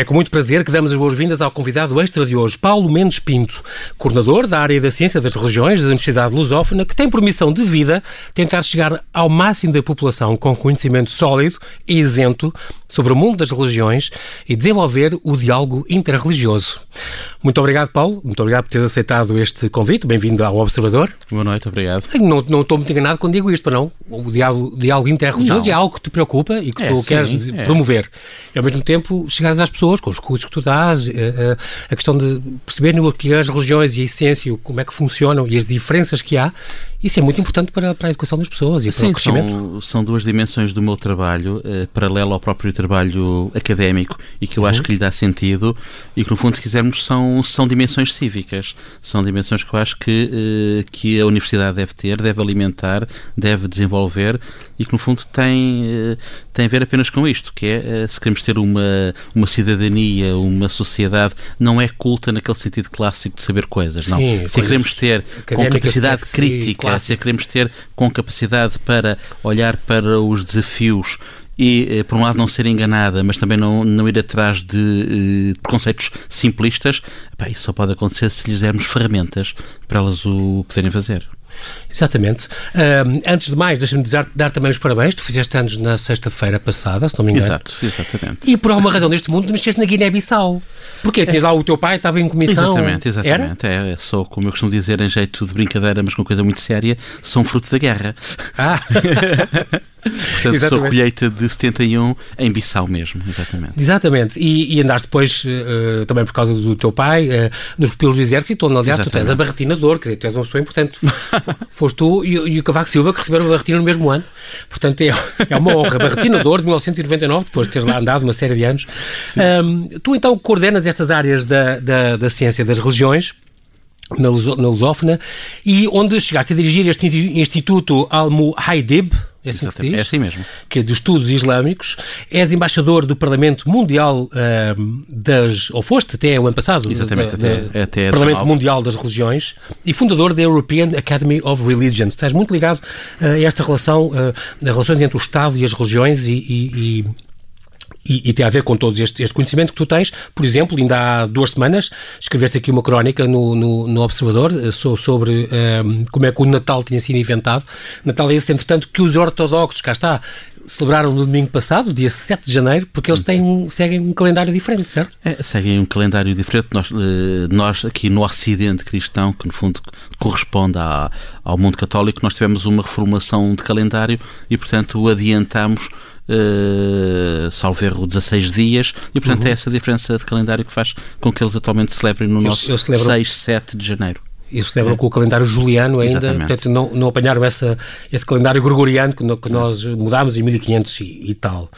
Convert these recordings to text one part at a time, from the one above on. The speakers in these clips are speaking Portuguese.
É com muito prazer que damos as boas-vindas ao convidado extra de hoje, Paulo Mendes Pinto, coordenador da área da Ciência das Religiões da Universidade Lusófona, que tem por missão de vida tentar chegar ao máximo da população com conhecimento sólido e isento sobre o mundo das religiões e desenvolver o diálogo interreligioso. Muito obrigado, Paulo. Muito obrigado por teres aceitado este convite. Bem-vindo ao Observador. Boa noite, obrigado. Não, não estou muito enganado quando digo isto, não. O diálogo, diálogo interreligioso não. é algo que te preocupa e que é, tu sim, queres é. promover. E, ao mesmo tempo, chegares às pessoas com os cursos que tu dás, a, eh, eh, a questão de perceberem o que as religiões e a essência, como é que funcionam e as diferenças que há isso é muito importante para, para a educação das pessoas e Sim, para o crescimento. São, são duas dimensões do meu trabalho, eh, paralelo ao próprio trabalho académico e que eu uhum. acho que lhe dá sentido e que, no fundo, se quisermos, são, são dimensões cívicas. São dimensões que eu acho que, eh, que a universidade deve ter, deve alimentar, deve desenvolver e que, no fundo, tem, eh, tem a ver apenas com isto, que é eh, se queremos ter uma, uma cidadania, uma sociedade, não é culta naquele sentido clássico de saber coisas, não. Sim, se queremos ter com capacidade crítica eficácia queremos ter com capacidade para olhar para os desafios e, eh, por um lado, não ser enganada, mas também não, não ir atrás de, uh, conceitos simplistas, isso só pode acontecer se lhes dermos ferramentas para elas o poderem fazer. Exatamente. Antes de mais, deixa-me dar, dar, também os parabéns. Tu fizeste anos na sexta-feira passada, se não me engano. Exato, exatamente. E por alguma razão neste mundo, nasceste na Guiné-Bissau. Porquê? Tinhas lá o teu pai, estava em comissão. Exatamente, exatamente. Era? É, sou, como eu costumo dizer, em jeito de brincadeira, mas com coisa muito séria, sou um fruto da guerra. Ah! Portanto, exatamente. sou colheita de 71 em Bissau mesmo, exatamente. Exatamente. E, e andaste depois, uh, também por causa do teu pai, uh, nos pupilos do Exército, onde, aliás, exatamente. tu tens a barretina de ouro, quer dizer, tu és uma pessoa importante. Foste tu e, e, o Cavaco Silva que receberam a barretina no mesmo ano. Portanto, é, é uma honra. Barretina de ouro de 1999, depois de teres lá andado uma série de anos. Um, tu, então, coordenas estas áreas da, da, da ciência das religiões na, Lusófona, e onde chegaste a dirigir este Instituto Al-Muhaidib, é assim, diz, é assim mesmo. Que é de Estudos Islâmicos. És embaixador do Parlamento Mundial uh, das. Ou foste até o ano passado. Exatamente, da, até, da, até Parlamento Mundial das Religiões e fundador da European Academy of Religions. Estás muito ligado uh, a esta relação, uh, relações entre o Estado e as religiões e, e, e e, e, tem a ver com todo este, este, conhecimento que tu tens. Por exemplo, ainda há duas semanas escreveste aqui uma crónica no, no, no Observador eh, sobre um, eh, como é que o Natal tinha sido inventado. Natal é esse, entretanto, que os ortodoxos, cá está, celebraram no domingo passado, dia 7 de janeiro, porque eles têm, seguem um calendário diferente, certo? É, seguem um calendário diferente. Nós, eh, nós, aqui no Ocidente cristão, que no fundo corresponde à, ao mundo católico, nós tivemos uma reformulação de calendário e, portanto, adiantamos uh, salvo erro, 16 dias, e portanto uhum. é essa diferença de calendário que faz com que eles atualmente celebrem no nosso eles celebram... 6, 7 de janeiro. E celebram é. com o calendário juliano ainda, Exatamente. portanto não, não apanharam essa, esse calendário gregoriano que, no, que nós mudámos em 1500 e, e tal.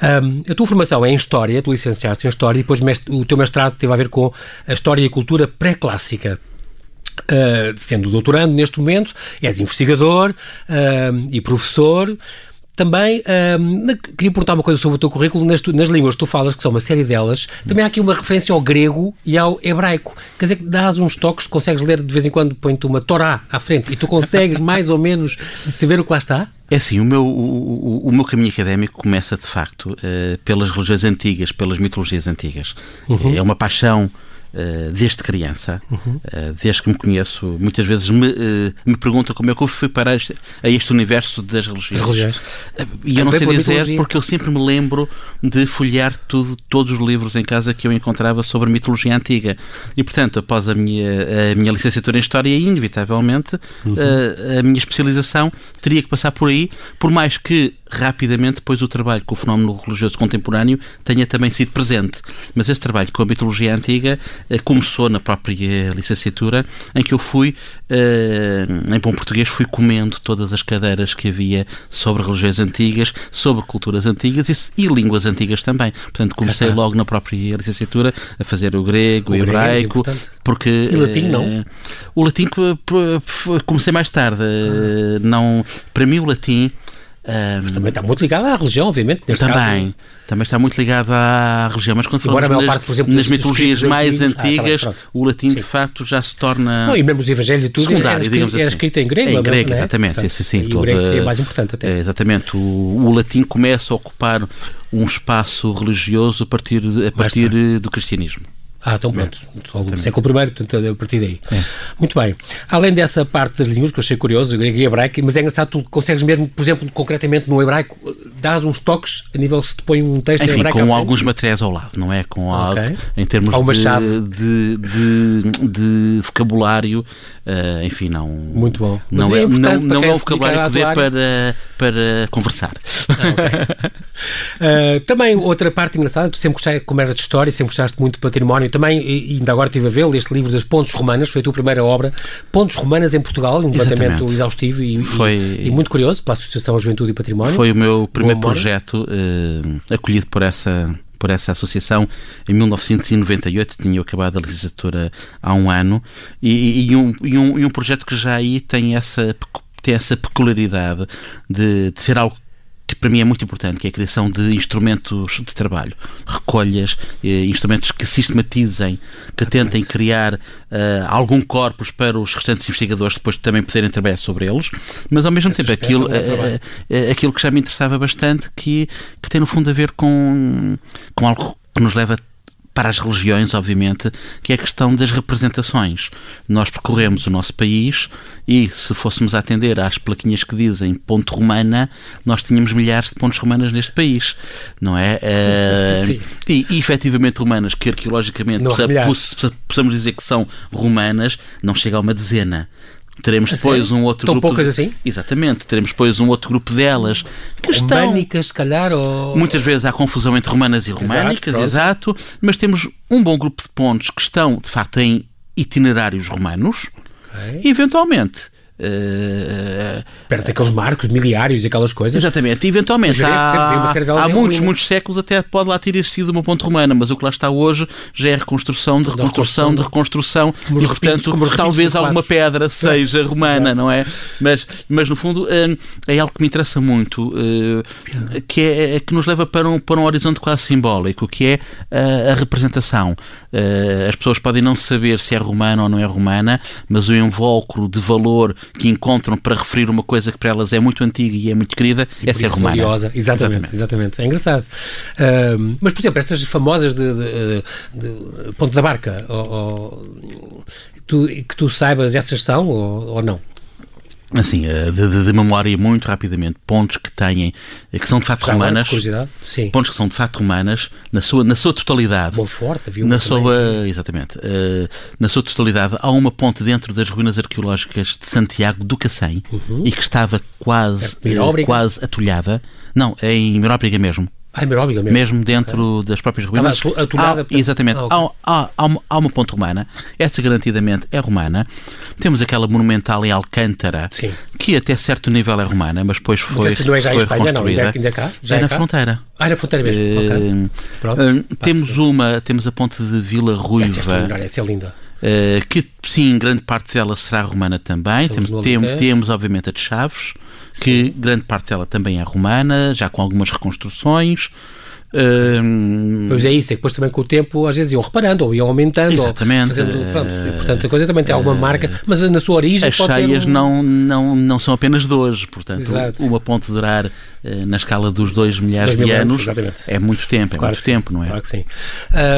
Um, a tua formação é em História, tu licenciaste em História e depois o teu mestrado teve a ver com a História e a Cultura pré-clássica. Uh, sendo doutorando neste momento, és investigador uh, e professor, também um, queria perguntar uma coisa sobre o teu currículo. Nas, nas línguas que tu falas, que são uma série delas, também há aqui uma referência ao grego e ao hebraico. Quer dizer que dás uns toques, consegues ler de vez em quando, põe-te uma Torá à frente e tu consegues mais ou menos saber o que lá está? É assim, o meu, o, o meu caminho académico começa de facto uh, pelas religiões antigas, pelas mitologias antigas. Uhum. É uma paixão Uh, desde criança, uhum. uh, desde que me conheço, muitas vezes me, uh, me perguntam como é que eu fui parar este, a este universo das religiões. religiões. e eu não sei dizer mitologia. porque eu sempre me lembro de folhear tudo, todos os livros em casa que eu encontrava sobre mitologia antiga. E, portanto, após a minha, a minha licenciatura em História, inevitavelmente, uhum. a minha especialização teria que passar por aí, por mais que rapidamente depois o trabalho com o fenómeno religioso contemporâneo tenha também sido presente. Mas esse trabalho com a mitologia antiga eh, começou na própria licenciatura, em que eu fui, eh, em bom português, fui comendo todas as cadeiras que havia sobre religiões antigas, sobre culturas antigas e, e línguas antigas também. Portanto, comecei logo na própria licenciatura a fazer o grego, o, o hebraico, grego, porque... E latim não? Eh, o latim comecei mais tarde. Ah. Não, para mim o latim um, mas também está muito ligado à religião, obviamente. Também, caso... também está muito ligado à religião, mas quando Embora falamos nas, parte, exemplo, nas mitologias mais antigas, ah, tá bem, o latim Sim. de facto já se torna. Não, e mesmo os evangelhos e tudo secundário, era, digamos era assim. escrito em grego. Em grego, é? exatamente. Portanto, sim, sim, toda, o grego seria mais importante até. É, exatamente. O, o, latim começa a ocupar um espaço religioso a partir, a partir do cristianismo. Ah, então pronto. Século I, portanto, a partir daí. É. Muito bem. Além dessa parte das línguas, que eu achei curioso, grego e hebraico, mas é engraçado, tu consegues mesmo, por exemplo, concretamente no hebraico, dás uns toques a nível se te põe um texto Enfim, em hebraico. com alguns materiais ao lado, não é? Com okay. algo, em termos de, de, de, de, vocabulário, uh, enfim, não. Muito bom. Não é, é não, não é um vocabulário que dê para, para conversar. Ah, okay. uh, também outra parte engraçada, tu sempre gostaste, como eras de história, sempre gostaste muito de património também, e ainda agora estive a ver este livro das Pontes Romanas, foi a tua primeira obra, Pontes Romanas em Portugal, um levantamento exaustivo e, foi... e, e, muito curioso pela Associação Juventude e Património. Foi o meu primeiro projeto uh, acolhido por essa por essa associação em 1998, tinha acabado a licenciatura há um ano, e, e, um, e, um, e um projeto que já aí tem essa, tem essa peculiaridade de, de ser algo que para mim é muito importante, que é a criação de instrumentos de trabalho, recolhas, eh, instrumentos que sistematizem, que tentem criar eh, algum corpus para os restantes investigadores depois também poderem trabalhar sobre eles, mas ao mesmo Esse tempo aquilo, é eh, aquilo que já me interessava bastante, que, que tem no fundo a ver com, com algo que nos leva para as religiões, obviamente, que é a questão das representações. Nós percorremos o nosso país e, se fôssemos atender às plaquinhas que dizem ponto romana, nós tínhamos milhares de pontos romanas neste país, não é? Uh, Sim. E, e efetivamente romanas, que arqueologicamente possamos dizer que são romanas, não chega a uma dezena. Teremos depois um outro Tão grupo. poucas de... assim? Exatamente. Teremos depois um outro grupo delas que estão. Românicas, se calhar, ou. Muitas vezes há confusão entre romanas e românicas, exato, exato, mas temos um bom grupo de pontos que estão, de facto, em itinerários romanos. Okay. E, eventualmente, Uh, Perto daqueles marcos miliários e aquelas coisas. Exatamente, e eventualmente há, há muitos, muitos séculos até pode lá ter existido uma ponte romana, mas o que lá está hoje já é reconstrução de reconstrução de reconstrução e, portanto, talvez alguma pedra seja romana, não é? Mas, mas no fundo, uh, é algo que me interessa muito, uh, que é, é, que nos leva para um, para um horizonte quase simbólico, que é a representação. as pessoas podem não saber se é romana ou não é romana, mas o invólucro de valor que encontram para referir uma coisa que para elas é muito antiga e é muito querida, e é ser romana. Exatamente, exatamente, exatamente. É engraçado. Uh, mas, por exemplo, estas famosas de, de, de Ponte da Barca, ou, ou, tu, que tu saibas, essas são ou, ou não? Assim, eh, de, de, de, memória muito rapidamente, pontos que têm, eh, que são de facto Já romanas, pontos que são de facto romanas, na sua, na sua totalidade. Boa forte, havia na sua, Exatamente. Uh, na sua totalidade, há uma ponte dentro das ruínas arqueológicas de Santiago do Cacém uhum. e que estava quase, uh, quase atulhada. Não, é em Miróbriga mesmo. Ah, mesmo. Mesmo dentro okay. das próprias ruínas. Estava atulhada, há, exatamente. Ah, okay. há, há, uma, há, uma, ponte romana. Essa garantidamente é romana. Temos aquela monumental em Alcântara, Sim. que até certo nível é romana, mas depois foi, mas não é já foi Espanha, reconstruída. Não, ainda, é cá? Já é, é na cá? fronteira. Ah, é na fronteira mesmo. Uh, okay. uh, temos uma, temos a ponte de Vila Ruiva. Essa é, essa é linda. Uh, que sim, grande parte dela será romana também. Temos, temos, temos, obviamente, a de Chaves, sim. que grande parte dela também é romana, já com algumas reconstruções. Um... Pois é isso, é que depois também com o tempo às vezes iam reparando ou iam aumentando. Exatamente. Fazendo, pronto, e, portanto a coisa também tem alguma marca, mas na sua origem. As cheias um... não, não, não são apenas de hoje, portanto, Exato. uma ponte durar eh, na escala dos 2 milhares de anos, anos é muito tempo, é claro muito tempo, sim, não é? Claro que sim.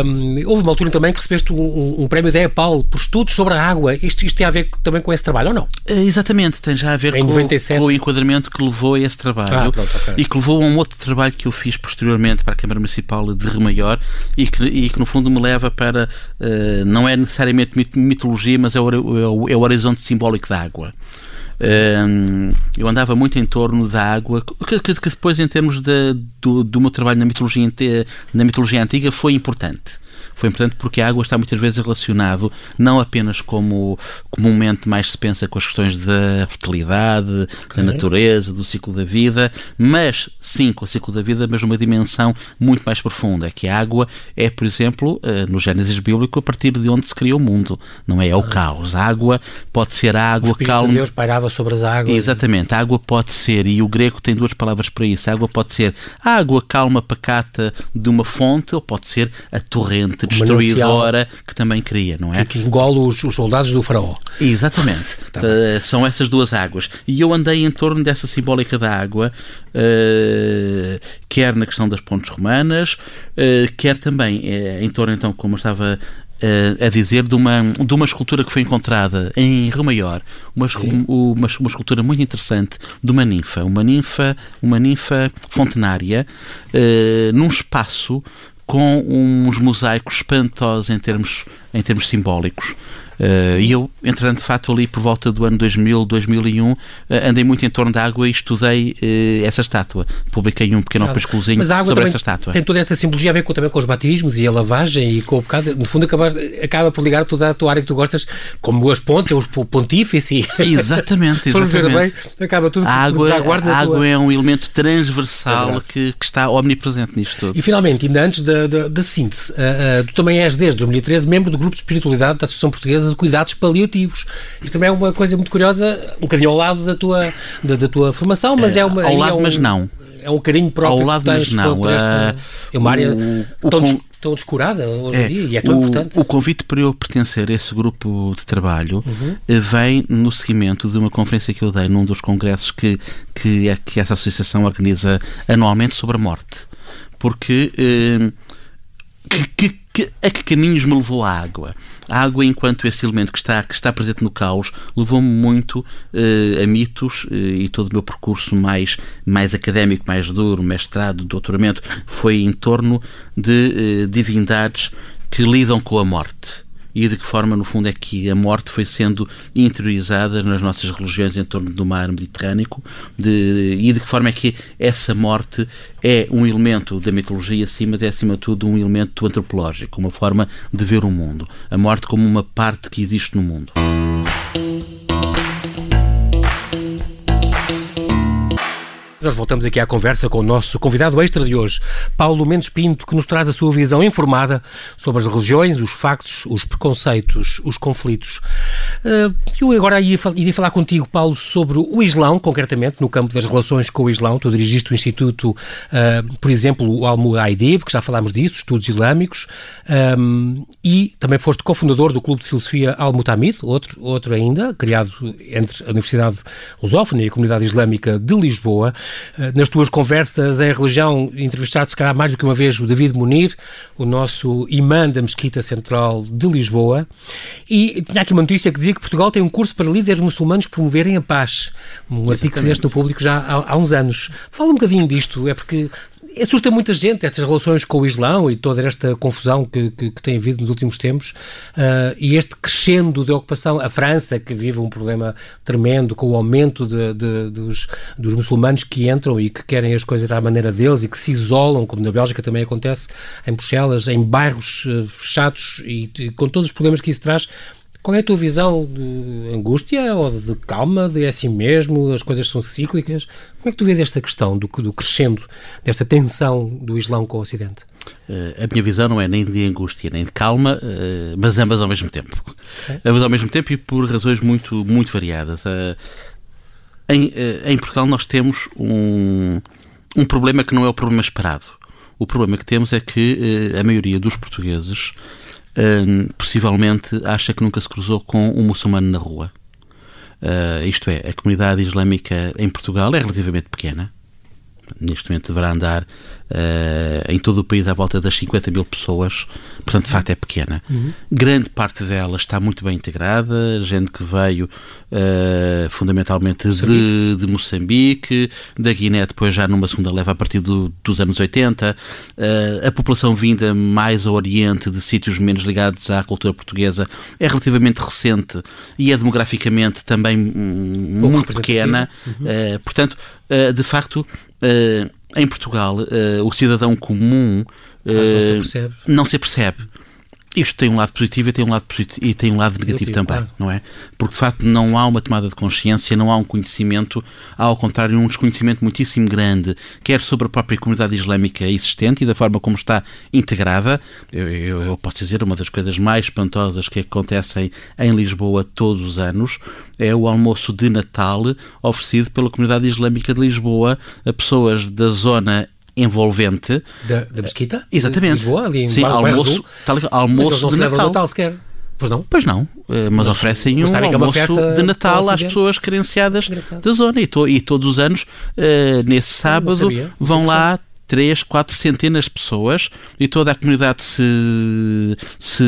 Um, houve uma altura também que recebeste um, um prémio da EPAL por estudos sobre a água. Isto, isto tem a ver também com esse trabalho ou não? Exatamente, tem já a ver com, com, o enquadramento que levou a esse trabalho ah, pronto, okay. e que levou a um outro trabalho que eu fiz posteriormente para Câmara Municipal de Remaior e que, e que no fundo me leva para, uh, não é necessariamente mitologia, mas é o, é o, é o horizonte simbólico da água. Uh, eu andava muito em torno da água, que, que, que depois, em termos de, do, do meu trabalho na mitologia, na mitologia antiga, foi importante foi importante porque a água está muitas vezes relacionado não apenas como comumente mais se pensa com as questões da fertilidade, okay. da natureza, do ciclo da vida, mas sim com o ciclo da vida, mas numa dimensão muito mais profunda, que a água é, por exemplo, eh, no Gênesis bíblico, a partir de onde se cria o mundo, não é? É o ah. caos. A água pode ser a água calma. De Deus pairava sobre as águas. Exatamente. A água pode ser, e o grego tem duas palavras para isso, a água pode ser a água calma, pacata de uma fonte, ou pode ser a torrente destruidora que também cria, não é? Que, que engole os, os, soldados do faraó. Exatamente. Tá. Uh, são essas duas águas. E eu andei em torno dessa simbólica da água, uh, quer na questão das pontes romanas, uh, quer também em torno, então, como eu estava a dizer de uma, de uma escultura que foi encontrada em Rio Maior, uma, uma, uma, escultura muito interessante de uma ninfa, uma ninfa, uma ninfa fontenária, uh, num espaço com uns mosaicos espantosos em termos, em termos simbólicos. Uh, e eu, entretanto, de facto, ali por volta do ano 2000, 2001, uh, andei muito em torno da água e estudei uh, essa estátua. Publiquei um pequeno opúsculozinho sobre essa estátua. Tem toda esta simbologia a ver com, também com os batismos e a lavagem e com o bocado. No fundo, acaba, acaba por ligar toda a tua área que tu gostas, como as pontes, os pontífice. Exatamente, exatamente. bem, acaba tudo a água, a água tua... é um elemento transversal é que, que, está omnipresente nisto tudo. E finalmente, ainda antes da, da, da síntese, tu também és desde 2013 membro do Grupo de Espiritualidade da Associação Portuguesa de cuidados paliativos. Isto também é uma coisa muito curiosa, um bocadinho ao lado da tua, da, da tua formação, mas é, é uma. Ao lado, é um, mas não. É um carinho próprio ao lado, mas não. Por esta, é uma área o, tão, o, tão descurada hoje é, em dia e é tão o, importante. O convite para eu pertencer a esse grupo de trabalho uhum. Eh, vem no seguimento de uma conferência que eu dei num dos congressos que, que, é, que essa associação organiza anualmente sobre a morte. Porque. Eh, que, que, que, a que caminhos me levou a água? A água, enquanto esse elemento que está, que está presente no caos, levou-me muito uh, a mitos uh, e todo o meu percurso mais, mais académico, mais duro, mestrado, doutoramento, foi em torno de uh, divindades que lidam com a morte e de que forma, no fundo, é que a morte foi sendo interiorizada nas nossas religiões em torno do mar Mediterrâneo de, e de que forma é que essa morte é um elemento da mitologia, sim, mas é acima de tudo um elemento antropológico, uma forma de ver o mundo. A morte como uma parte que existe no mundo. Nós voltamos aqui à conversa com o nosso convidado extra de hoje, Paulo Mendes Pinto, que nos traz a sua visão informada sobre as religiões, os factos, os preconceitos, os conflitos. Eh, eu agora iria falar contigo, Paulo, sobre o Islão, concretamente, no campo das relações com o Islão. Tu dirigiste o Instituto, eh, por exemplo, o Al-Muaidib, que já falámos disso, estudos islâmicos, eh, e também foste cofundador do Clube de Filosofia Al-Mutamid, outro, outro ainda, criado entre a Universidade Lusófona e a Comunidade Islâmica de Lisboa. Eh, nas tuas conversas em religião, entrevistaste se calhar mais do que uma vez o David Munir, o nosso imã da Mesquita Central de Lisboa, e tinha aqui uma notícia que dizia que Portugal tem um curso para líderes muçulmanos promoverem a paz. Um Exatamente. artigo que fizeste no público já há, há uns anos. Fala um bocadinho disto, é porque assusta muita gente estas relações com o Islão e toda esta confusão que, que, que tem havido nos últimos tempos uh, e este crescendo de ocupação. A França, que vive um problema tremendo com o aumento de, de, dos, dos muçulmanos que entram e que querem as coisas à maneira deles e que se isolam, como na Bélgica também acontece, em Bruxelas, em bairros uh, fechados e, e com todos os problemas que isso traz. Qual é a tua visão de angústia ou de calma, de é assim mesmo, as coisas são cíclicas? Como é que tu vês esta questão do, do crescendo, desta tensão do Islão com o Ocidente? Uh, a minha visão não é nem de angústia nem de calma, uh, mas ambas ao mesmo tempo. É? Ambas ao mesmo tempo e por razões muito, muito variadas. Uh, em, em Portugal nós temos um, um problema que não é o problema esperado. O problema que temos é que a maioria dos portugueses possivelmente acha que nunca se cruzou com um muçulmano na rua. Uh, isto é, a comunidade islâmica em Portugal é relativamente pequena. Neste momento deverá andar uh, em todo o país à volta das 50 mil pessoas, portanto, de facto, é pequena. Uhum. Grande parte dela está muito bem integrada, gente que veio uh, fundamentalmente de, de, Moçambique, da Guiné, depois já numa segunda leva a partir do, dos anos 80, uh, eh, a população vinda mais ao Oriente, de sítios menos ligados à cultura portuguesa, é relativamente recente e é demograficamente também um, muito pequena. Uhum. portanto, de facto, em Portugal, uh, o cidadão comum uh, não se percebe. Não se percebe. Isto tem um lado positivo e tem um lado, positivo, e tem um lado negativo também, claro. não é? Porque de facto não há uma tomada de consciência, não há um conhecimento, há ao contrário um desconhecimento muitíssimo grande, quer sobre a própria comunidade islâmica existente e da forma como está integrada. Eu, eu, eu posso dizer, uma das coisas mais espantosas que acontecem em Lisboa todos os anos é o almoço de Natal oferecido pela comunidade islâmica de Lisboa a pessoas da zona envolvente. Da, da mesquita? Exatamente. Lisboa, ali em Sim, almoço, tal, almoço de Natal. Natal sequer. Pois não? Pois não, eh, mas, mas oferecem mas um é almoço de Natal às pessoas carenciadas Engraçado. da zona e, to, e, todos os anos, uh, nesse sábado, vão lá três, quatro centenas de pessoas e toda a comunidade se, se,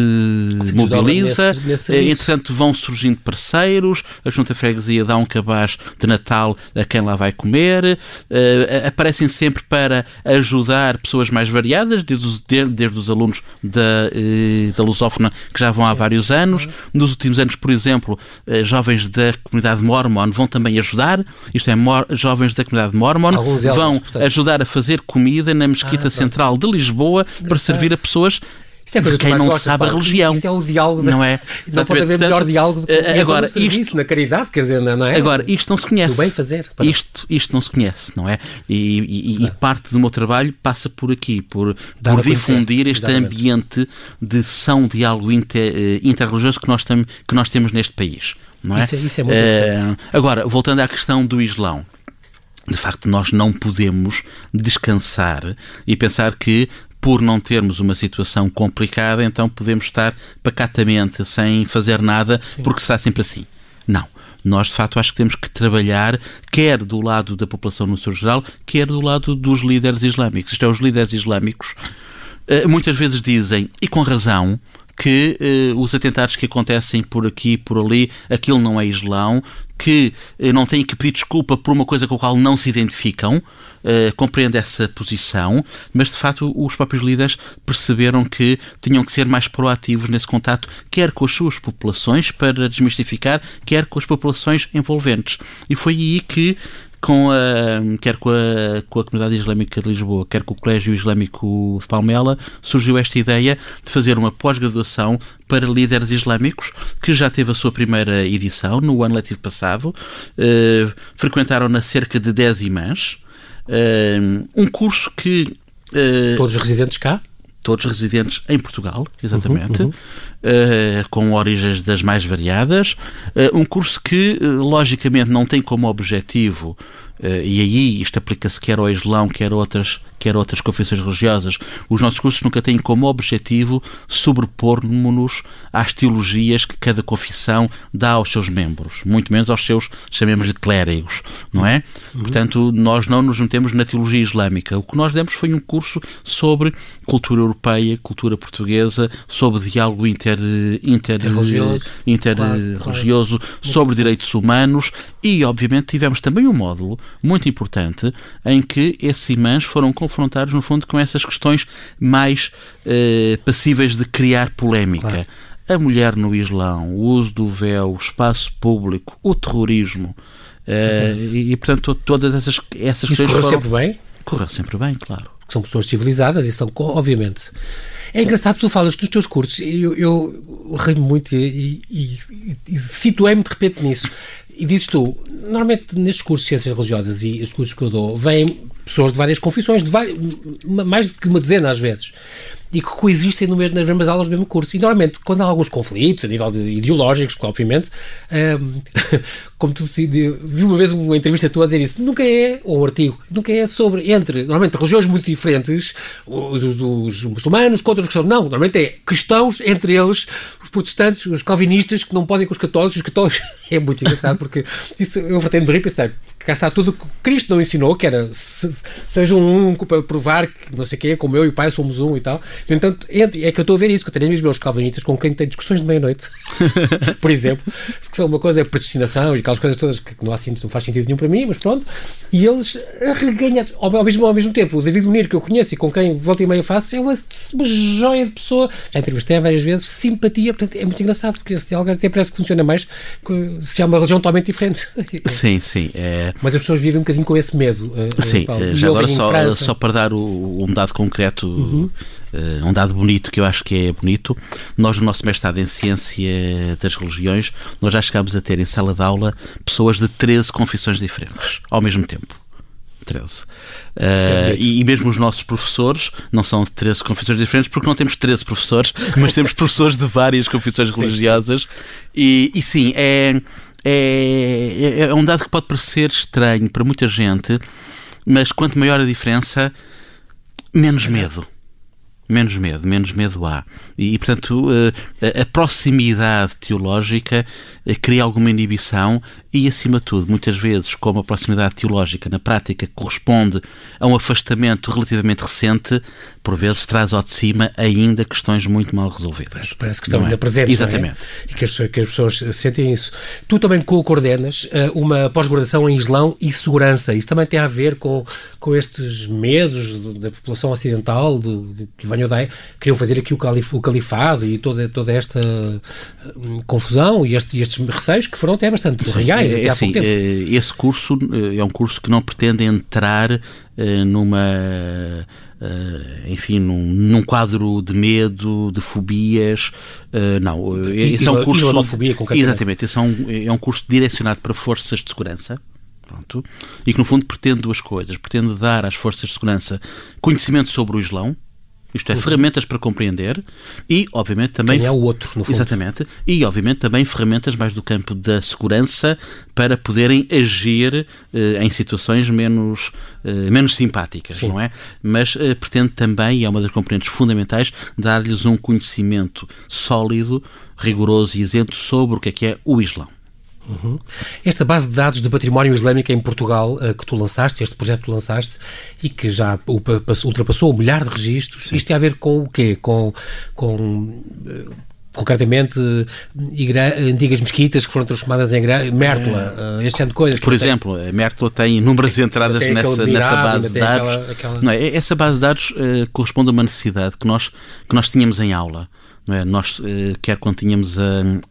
mobiliza. Nesse, nesse Entretanto, vão surgindo parceiros, a Junta Freguesia dá um cabaz de Natal a quem lá vai comer, uh, aparecem sempre para ajudar pessoas mais variadas, desde os, desde os alunos da, uh, da Lusófona que já vão há vários anos. Nos últimos anos, por exemplo, uh, jovens da comunidade Mormon vão também ajudar, isto é, jovens da comunidade Mormon vão ajudar a fazer comida na Mesquita ah, Central de Lisboa para servir a pessoas isso é de quem não sabe a religião. Isso é o diálogo. Não é? Não pode haver melhor diálogo do que agora, serviço, isto, na caridade, quer dizer, não é? Agora, isto não se conhece. Do bem fazer. Isto, isto não se conhece, não é? E, e, e parte do meu trabalho passa por aqui, por, por difundir este Exatamente. ambiente de são diálogo inter, uh, interreligioso que nós, que nós temos neste país. Não é? Isso, é, isso é muito uh, Agora, voltando à questão do Islão de facto, nós não podemos descansar e pensar que por não termos uma situação complicada, então podemos estar pacatamente sem fazer nada, Sim. porque será sempre assim. Não. Nós, de facto, acho que temos que trabalhar, quer do lado da população no seu geral, quer do lado dos líderes islâmicos. Isto é, os líderes islâmicos eh, muitas vezes dizem, e com razão, que eh, os atentados que acontecem por aqui e por ali, aquilo não é Islão, que eh, não têm que pedir desculpa por uma coisa com a qual não se identificam, compreende essa posição, mas de facto os próprios líderes perceberam que tinham que ser mais proativos nesse contato, quer com as suas populações para desmistificar, quer com as populações envolventes. E foi aí que com a, quer com a, com a comunidade islâmica de Lisboa, quer com o Colégio Islâmico de Palmela, surgiu esta ideia de fazer uma pós-graduação para líderes islâmicos, que já teve a sua primeira edição no ano letivo passado. Uh, frequentaram-na cerca de 10 imãs. Uh, um curso que. Uh, Todos residentes cá? Todos residentes em Portugal, exatamente, uhum, uhum. Uh, com origens das mais variadas. Uh, um curso que, uh, logicamente, não tem como objetivo e aí isto aplica-se quer ao Islão, quer a outras, quer outras confissões religiosas. Os nossos cursos nunca têm como objetivo sobrepor-nos às teologias que cada confissão dá aos seus membros, muito menos aos seus, chamemos-lhe clérigos, não é? Uhum. Portanto, nós não nos metemos na teologia islâmica. O que nós demos foi um curso sobre cultura europeia, cultura portuguesa, sobre diálogo inter, inter, interreligioso, inter claro, claro. sobre direitos humanos e, obviamente, tivemos também um módulo muito importante em que esses imãs foram confrontados, no fundo, com essas questões mais eh, passíveis de criar polémica. Claro. A mulher no Islão, o uso do véu, o espaço público, o terrorismo. Eh, e, e, portanto, todas essas, essas Isso questões correu foram... sempre bem? Correu sempre bem, claro. São pessoas civilizadas e são, obviamente. É engraçado tu falas nos teus cursos, eu, eu rio muito e, e, e situei-me de repente nisso. E dizes tu, normalmente nestes cursos de ciências religiosas e os cursos que eu dou, vêm pessoas de várias confissões, de várias, mais do que uma dezena às vezes, e que coexistem no mesmo, nas mesmas aulas do mesmo curso. E normalmente, quando há alguns conflitos, a nível de ideológicos, obviamente, um, como tu vi uma vez uma entrevista tua a dizer isso, nunca é, ou um artigo, nunca é sobre, entre, normalmente, religiões muito diferentes, dos, dos muçulmanos contra os cristãos, não, normalmente é cristãos, entre eles, os protestantes, os calvinistas, que não podem com os católicos, os católicos, é muito engraçado, porque isso eu pretendo rir, pensar, cá está tudo que Cristo não ensinou, que era se, seja um para provar que não sei quem como eu e o pai somos um e tal. No entanto, é que eu estou a ver isso, que eu tenho amigos meus calvinistas com quem tem discussões de meia-noite, por exemplo, porque uma coisa é predestinação e aquelas coisas todas que não, há, não faz sentido nenhum para mim, mas pronto. E eles arreganhados, ao, ao, mesmo, ao mesmo tempo, o David Munir, que eu conheço e com quem volta e meia faço, é uma, uma joia de pessoa. Já entrevistei várias vezes, simpatia, portanto é muito engraçado, porque esse diálogo até parece que funciona mais se há uma religião totalmente diferente. Sim, sim. É... Mas as pessoas vivem um bocadinho com esse medo. Uh, sim, Paulo. já agora só, só para dar o, um dado concreto, uhum. Uh, um dado bonito que eu acho que é bonito, nós no nosso mestrado em Ciência das Religiões, nós já chegámos a ter em sala de aula pessoas de 13 confissões diferentes, ao mesmo tempo. 13. Uh, e, e, mesmo os nossos professores não são de 13 confissões diferentes, porque não temos 13 professores, mas temos professores de várias confissões religiosas. E, e sim, é, é, é, um dado que pode parecer estranho para muita gente, mas quanto maior a diferença, menos medo. Menos medo, menos medo há. E, portanto, eh, a proximidade teológica eh, cria alguma inibição e, acima de tudo, muitas vezes, como a proximidade teológica na prática corresponde a um afastamento relativamente recente, por vezes traz ao de cima ainda questões muito mal resolvidas. Parece que estão ainda é? presentes. É? Exatamente. É? E que as, que as, pessoas sentem isso. Tu também coordenas uh, uma pós-graduação em Islão e segurança. Isso também tem a ver com, com estes medos da população ocidental de, que venham da. queriam fazer aqui o, calif, o califado e toda, toda esta uh, confusão e, este, estes receios que foram até bastante Sim, reais. É, até assim, esse curso é um curso que não pretende entrar numa Uh, enfim, num, num, quadro de medo, de fobias. Uh, não, esse é um curso. Exatamente, esse é um, é um curso direcionado para forças de segurança. Pronto, e que no fundo pretende duas coisas. Pretende dar às forças de segurança conhecimento sobre o Islão, isto é, uhum. ferramentas para compreender e, obviamente, também. Quem é o outro, no fundo. Exatamente. E, obviamente, também ferramentas mais do campo da segurança para poderem agir eh, em situações menos, eh, menos simpáticas, Sim. não é? Mas eh, pretende também, e é uma das componentes fundamentais, dar-lhes um conhecimento sólido, rigoroso e isento sobre o que é que é o Islão. Uhum. Esta base de dados de património islâmico em Portugal uh, que tu lançaste, este projeto que tu lançaste e que já ultrapassou um milhar de registros, Sim. isto tem a ver com o quê? Com, com uh, concretamente antigas mesquitas que foram transformadas em Mértola, uh, este tipo de coisas. Por exemplo, a Mértola tem inúmeras entradas nessa, nessa base de dados. Aquela, aquela... Não é? Essa base de dados corresponde a uma necessidade que nós, que nós tínhamos em aula. É? Nós, eh, quer quando tínhamos a,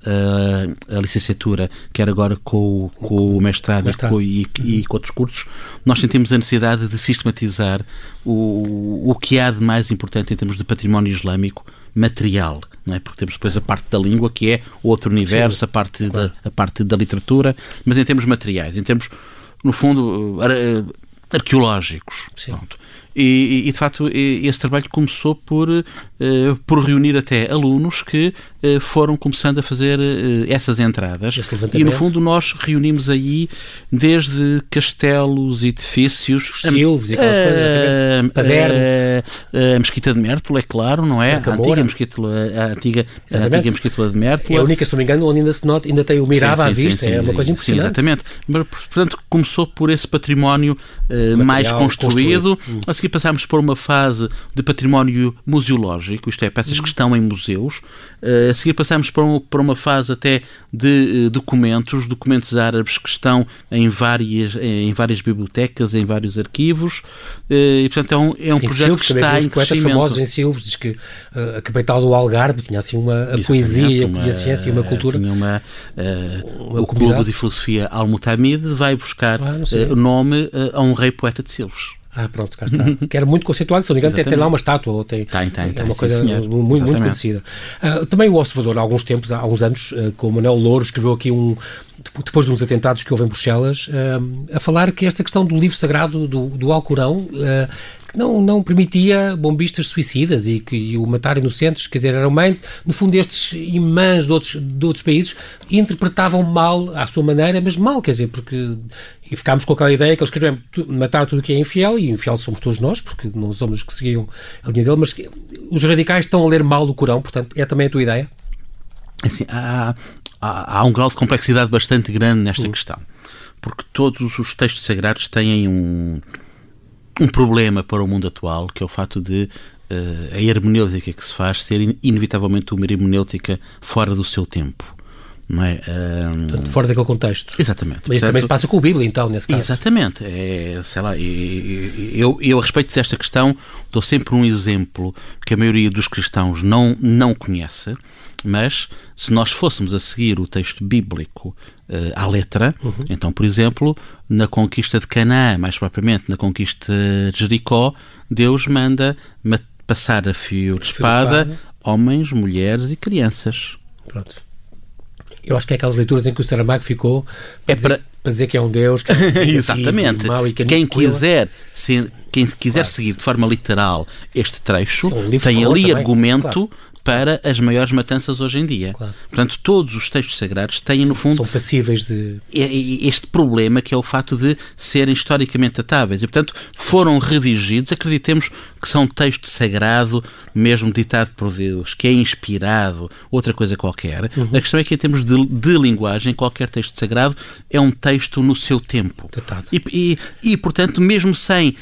a, a licenciatura, quer agora com, com o mestrado, mestrado. Com, e, e com outros cursos, nós sentimos a necessidade de sistematizar o, o que há de mais importante em termos de património islâmico material, não é? Porque temos depois a parte da língua, que é outro universo, Sim, a, parte claro. da, a parte da literatura, mas em termos materiais, em termos, no fundo, arqueológicos. Pronto. E, e, de facto, esse trabalho começou por, uh, por reunir até alunos que uh, foram começando a fazer uh, essas entradas. E, no fundo, nós reunimos aí desde castelos, edifícios. Silves e aquelas coisas. A, a, Mesquita de Mértola, é claro, não é? A antiga Mesquita, a antiga, a antiga Mesquita de Mértola. É a única, se não me engano, onde ainda, se nota, ainda tem o Miraba sim, sim, à vista. Sim, é uma coisa impressionante. Sim, exatamente. Mas, portanto, começou por esse património mais construído. construído. A seguir passámos por uma fase de património museológico, isto é, peças que estão em museus. Uh, a seguir passámos por, um, por uma fase até de uh, documentos, documentos árabes que estão em várias, em várias bibliotecas, em vários arquivos. Uh, e, portanto, é um, é um projeto Silves, que está em poetas famosos em Silves, diz que a capital do Algarve tinha assim uma a poesia uma, e a ciência e uma cultura. Tinha uma, uma o Clube de Filosofia Al-Mutamid vai buscar ah, o nome a um rei poeta de Silves. Ah, pronto, cá está. que era muito conceituado, se não me engano, tem, lá uma estátua, ou tem, tem, tem, é uma coisa sim, muito, muito conhecida. Uh, também o Observador, há alguns tempos, há uns anos, uh, com o Manuel Louro, escreveu aqui um, depois de uns atentados que houve em Bruxelas, a falar que esta questão do livro sagrado do, do Alcorão não, não permitia bombistas suicidas e que o matar inocentes, quer dizer, eram bem, no fundo, estes imãs de outros, de outros países interpretavam mal à sua maneira, mas mal, quer dizer, porque e ficámos com aquela ideia que eles queriam matar tudo o que é infiel, e infiel somos todos nós, porque não somos que seguiam a linha dele, mas os radicais estão a ler mal o Corão, portanto, é também a tua ideia? Assim, há, há, há um grau de complexidade bastante grande nesta uhum. questão, porque todos os textos sagrados têm um um problema para o mundo atual, que é o facto de uh, a hermenêutica que se faz ser in inevitavelmente uma hermenêutica fora do seu tempo. Não é? Um... Portanto, fora daquele contexto. Exatamente. Mas isso também se passa com a Bíblia, então, nesse caso. Exatamente. É, sei lá, eu, eu, a respeito desta questão, dou sempre um exemplo que a maioria dos cristãos não, não conhece, mas se nós fôssemos a seguir o texto bíblico uh, à letra, uhum. então, por exemplo, na conquista de Canaã, mais propriamente na conquista de Jericó, Deus manda passar a fio de espada, espada homens, mulheres e crianças. Pronto. Eu acho que é aquelas leituras em que o Saramago ficou para, é para... Dizer, para dizer que é um Deus, que é um Exatamente. Que quem quiser, se, quem quiser claro. seguir de forma literal este trecho, é um tem ali também, argumento claro para as maiores matanças hoje em dia. Claro. Portanto, todos os textos sagrados têm, no fundo. São passíveis de. Este problema que é o fato de serem historicamente datáveis. E, portanto, foram redigidos, acreditemos que são texto sagrado, mesmo ditado por Deus, que é inspirado, outra coisa qualquer. Uhum. A questão é que, em termos de, de, linguagem, qualquer texto sagrado é um texto no seu tempo. Datado. E, e, e, portanto, mesmo sem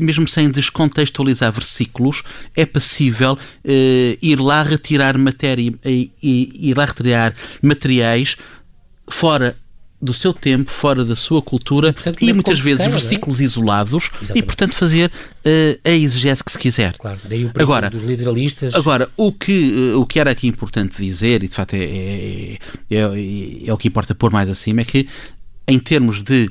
mesmo sem descontextualizar versículos, é possível eh, ir lá retirar matéria e, e ir lá retirar materiais fora do seu tempo, fora da sua cultura portanto, e muitas vezes quer, versículos é? isolados Exatamente. e, portanto, fazer uh, a exegese que se quiser. Claro, daí o agora, dos literalistas. Agora, o que, uh, o que era aqui importante dizer, e de facto é, é, é, é, o que importa pôr mais acima, é que em termos de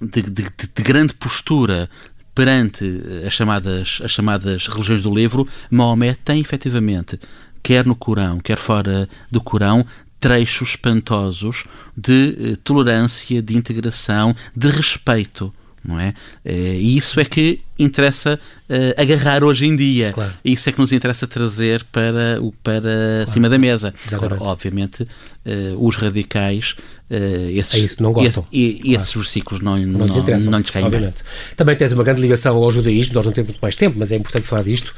de, de, de grande postura perante as chamadas, as chamadas religiões do livro, Maomé tem efetivamente, quer no Corão, quer fora do Corão, trechos espantosos de eh, tolerância, de integração, de respeito não é? Eh, e isso é que interessa uh, agarrar hoje em dia. Claro. Isso é que nos interessa trazer para, para claro. cima da mesa. Agora, obviamente, uh, os radicais, uh, esses, é isso, não gostam. E, claro. esses versículos não, não, não, não lhes caem obviamente. bem. Também tens uma grande ligação ao judaísmo, nós não temos muito mais tempo, mas é importante falar disto.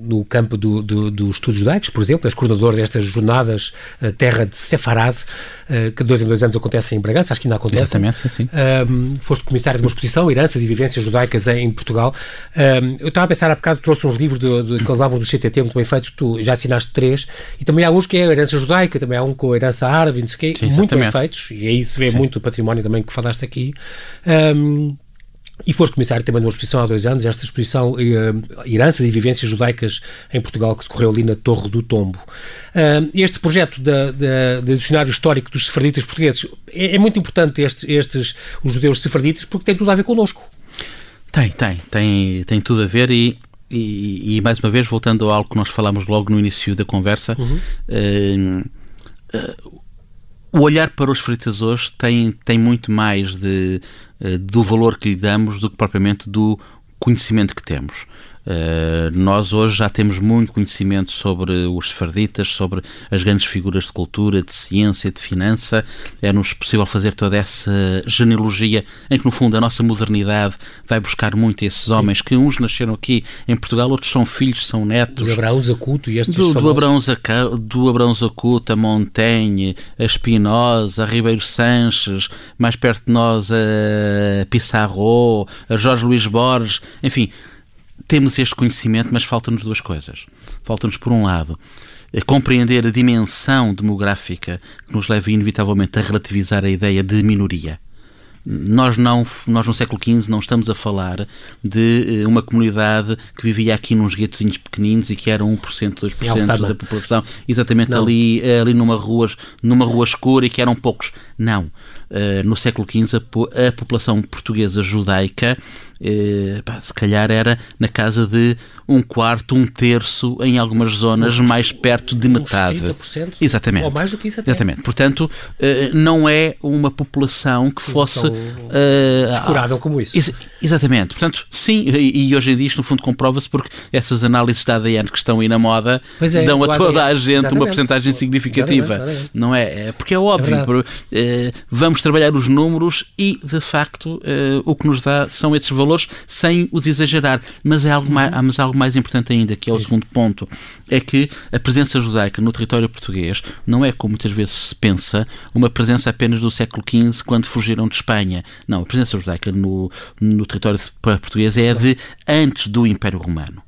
no campo do, do, dos estudos judaicos, por exemplo, és coordenador destas jornadas Terra de Sefarad, que dois em dois anos acontecem em Bragança, acho que ainda acontece. Exatamente, sim, sim. foste comissário de uma exposição, Heranças e Vivências Judaicas em Portugal. Um, eu estava a pensar há bocado, trouxe uns livros de, de, aqueles álbuns do CTT muito bem feitos, tu já assinaste três, e também há uns que é a herança judaica, também há um com a herança árabe, não sei o quê, Sim, muito bem feitos, e aí se vê Sim. muito o património também que falaste aqui. Um, e foste comissário também de uma exposição há dois anos, esta exposição uh, Heranças e Vivências Judaicas em Portugal, que decorreu ali na Torre do Tombo. Uh, este projeto da, da, do dicionário histórico dos sefarditas portugueses é, é muito importante, estes, estes, os judeus sefarditas, porque tem tudo a ver connosco. Tem, tem, tem, tem tudo a ver e, e, e, mais uma vez, voltando a algo que nós falámos logo no início da conversa, uhum. uh, uh, o olhar para os fritadores tem, tem muito mais de, uh, do valor que lhe damos do que propriamente do conhecimento que temos. Uh, nós hoje já temos muito conhecimento sobre os sefarditas, sobre as grandes figuras de cultura, de ciência, de finança. É-nos possível fazer toda essa genealogia em que, no fundo, a nossa modernidade vai buscar muito esses homens Sim. que uns nasceram aqui em Portugal, outros são filhos, são netos. Do Abraão Zacuto e estes do, do Abraão, Zaca, do Abraão Zacuto, a Montaigne, a Espinosa, a Ribeiro Sanches, mais perto de nós a Pissarro, a Jorge Luís Borges, enfim temos este conhecimento, mas faltam-nos duas coisas. Falta-nos, por um lado, compreender a dimensão demográfica que nos leva inevitavelmente a relativizar a ideia de minoria. Nós, não, nós no século XV não estamos a falar de eh, uma comunidade que vivia aqui nos guetozinhos pequeninos e que era 1%, 2% da população, exatamente ali, ali numa, rua, numa rua escura e que eram poucos. Não. No século XV, a, a população portuguesa judaica eh, pá, se calhar era na casa de um quarto, um terço, em algumas zonas um, mais perto de metade. 30%? Exatamente. Ou mais do que isso até. Exatamente. Portanto, eh, não é uma população que fosse... Uh, descurável como isso. Ex exatamente. Portanto, sim, e, e, hoje em dia isto no fundo comprova-se porque essas análises da ADN que estão aí na moda é, dão a toda a gente exatamente. uma porcentagem significativa. Exatamente, exatamente. Não é? é? Porque é óbvio. É por, vamos trabalhar os números e, de facto, o que nos dá são esses valores sem os exagerar. Mas é algo mais, uhum. mas algo mais importante ainda, que é o segundo ponto, é que a presença judaica no território português não é, como muitas vezes se pensa, uma presença apenas do século XV, quando fugiram de Espanha. Não, a presença judaica no, no território português é de antes do Império Romano.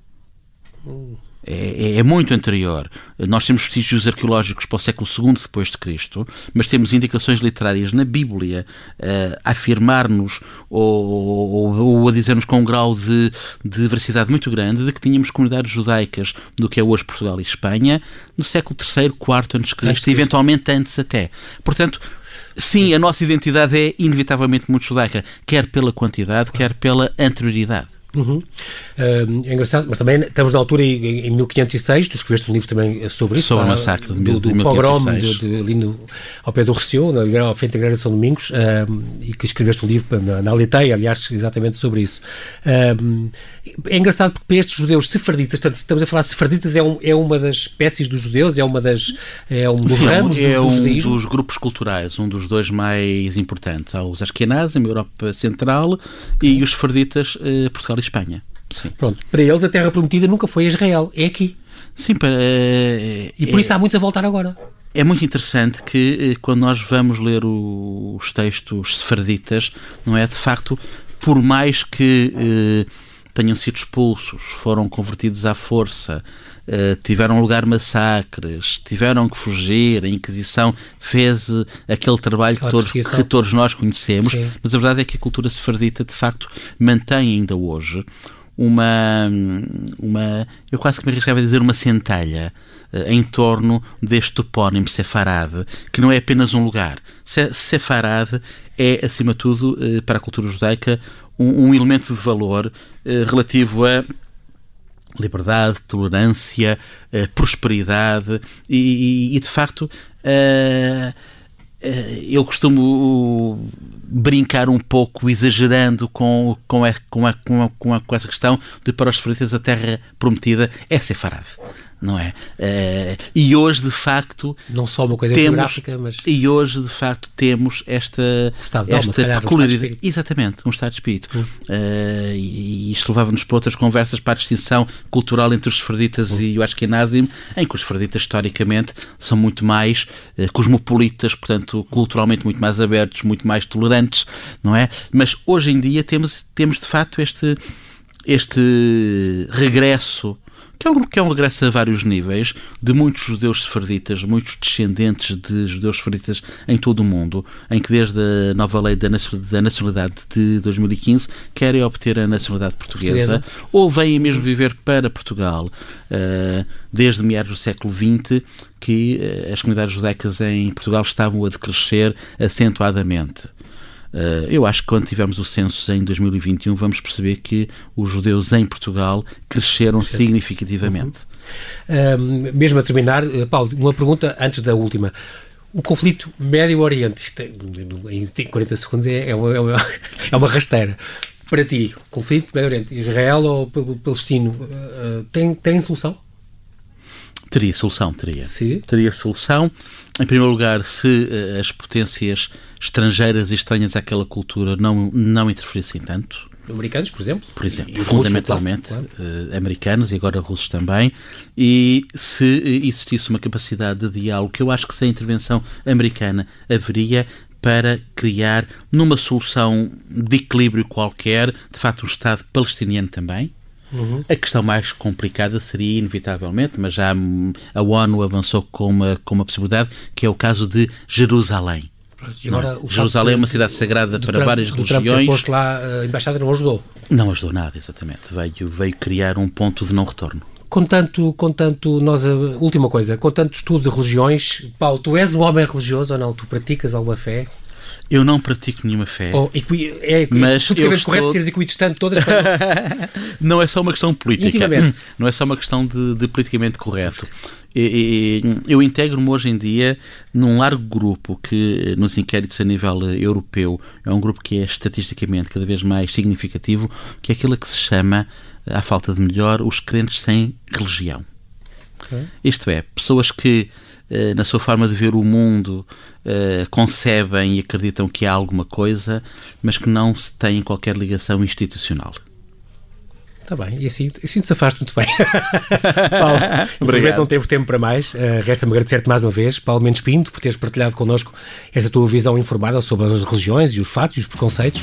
Hum é, é, é, muito anterior. Nós temos vestígios arqueológicos para o século II depois de Cristo, mas temos indicações literárias na Bíblia uh, a afirmar-nos ou, ou, ou, a dizer-nos com um grau de, de veracidade muito grande de que tínhamos comunidades judaicas do que é hoje Portugal e Espanha no século III, IV antes de Cristo, e eventualmente antes até. Portanto, sim, a nossa identidade é inevitavelmente muito judaica, quer pela quantidade, quer pela anterioridade. Uhum. Uh, é engraçado, mas também estamos na altura em, em 1506, tu escreveste um livro também sobre isso. Sobre o massacre de, do, do, do pogrom de, de, ali no, ao pé do Recio, na, ao frente da Igreja de São Domingos, uh, e que escreveste um livro na, na Aliteia, aliás, exatamente sobre isso. Uh, é engraçado porque para estes judeus sefarditas, portanto, estamos a falar de sefarditas, é, um, é uma das espécies dos judeus, é uma das. é um dos Sim, ramos é do, um dos grupos culturais, um dos dois mais importantes. Há os Ashkenazim, Europa Central, okay. e os sefarditas, eh, Portugal e Espanha. Sim. Pronto, para eles a Terra Prometida nunca foi Israel, é aqui. Sim, para, é, e por isso há muitos a voltar agora. É muito interessante que eh, quando nós vamos ler o, os textos sefarditas, não é? De facto, por mais que eh, tenham sido expulsos, foram convertidos à força, uh, tiveram lugar massacres, tiveram que fugir, a Inquisição fez uh, aquele trabalho que todos, que todos, nós conhecemos, Sim. mas a verdade é que a cultura sefardita, de facto, mantém ainda hoje uma, uma eu quase que me arriscava a dizer uma centelha uh, em torno deste topónimo Sefarad, que não é apenas um lugar. Se, Sefarad é, acima de tudo, para a cultura judaica, um, um elemento de valor relativo a liberdade, tolerância, uh, prosperidade e, e, e, de facto uh, eu costumo brincar um pouco, exagerando com, com, a, com, a, com, a, com, essa questão de para os sefaritas a terra prometida é Sefarad não é? Uh, e hoje, de facto. Não só uma coisa temos, geográfica, mas. E hoje, de facto, temos esta, estado esta alma, peculiaridade. Um Exatamente, um estado de espírito. Hum. Uh, e, isto levava-nos para outras conversas para a distinção cultural entre os sefraditas hum. e o Ashkenazim, em que os sefraditas, historicamente, são muito mais uh, cosmopolitas, portanto, culturalmente muito mais abertos, muito mais tolerantes, não é? Mas hoje em dia temos, temos de facto, este, este regresso que é, um, que é um regresso a vários níveis, de muitos judeus sefarditas, muitos descendentes de judeus sefarditas em todo o mundo, em que desde a nova lei da nacionalidade de 2015 querem obter a nacionalidade portuguesa, portuguesa. ou vêm mesmo viver para Portugal uh, desde meados do século XX, que uh, as comunidades judaicas em Portugal estavam a decrescer acentuadamente. Eh, eu acho que quando tivermos o censo em 2021 vamos perceber que os judeus em Portugal cresceram significativamente. Uhum. mesmo a terminar, eh, Paulo, uma pergunta antes da última. O conflito Médio-Oriente, isto é, em 40 segundos é, é, uma, é, uma, é rasteira. Para ti, conflito Médio-Oriente, Israel ou Palestino, uh, tem, tem solução? Teria solução, teria. Sim. Teria solução. Em primeiro lugar, se uh, as potências estrangeiras e estranhas àquela cultura não, não interferissem tanto. Americanos, por exemplo? Por exemplo, fundamentalmente claro. uh, americanos e agora russos também. E se existisse uma capacidade de diálogo, que eu acho que sem intervenção americana haveria, para criar, numa solução de equilíbrio qualquer, de facto, um Estado palestiniano também, Uhum. A questão mais complicada seria, inevitavelmente, mas já a ONU avançou com uma, com uma possibilidade, que é o caso de Jerusalém. Agora, Jerusalém é uma cidade sagrada para Trump, várias religiões. Trump ter posto lá a embaixada não ajudou. Não ajudou nada, exatamente. Veio, veio criar um ponto de não retorno. Com tanto, com tanto, nós, última coisa, com tanto estudo de religiões, Paulo, tu és um homem religioso ou não? Tu praticas alguma fé? Eu não pratico nenhuma fé. Oh, equi é mas politicamente estou... correto seres equidistante todas Não é só uma questão política. Não é só uma questão de, de politicamente correto. Eu integro-me hoje em dia num largo grupo que, nos inquéritos a nível europeu, é um grupo que é estatisticamente cada vez mais significativo, que é aquilo que se chama, à falta de melhor, os crentes sem religião. Okay. Isto é, pessoas que na sua forma de ver o mundo, uh, concebem e acreditam que há alguma coisa, mas que não têm qualquer ligação institucional. Está bem, e assim, assim te afaste muito bem. Paulo, infelizmente não temos tempo para mais. Uh, Resta-me agradecer-te mais uma vez, Paulo Mendes Pinto, por teres partilhado connosco esta tua visão informada sobre as religiões e os fatos e os preconceitos.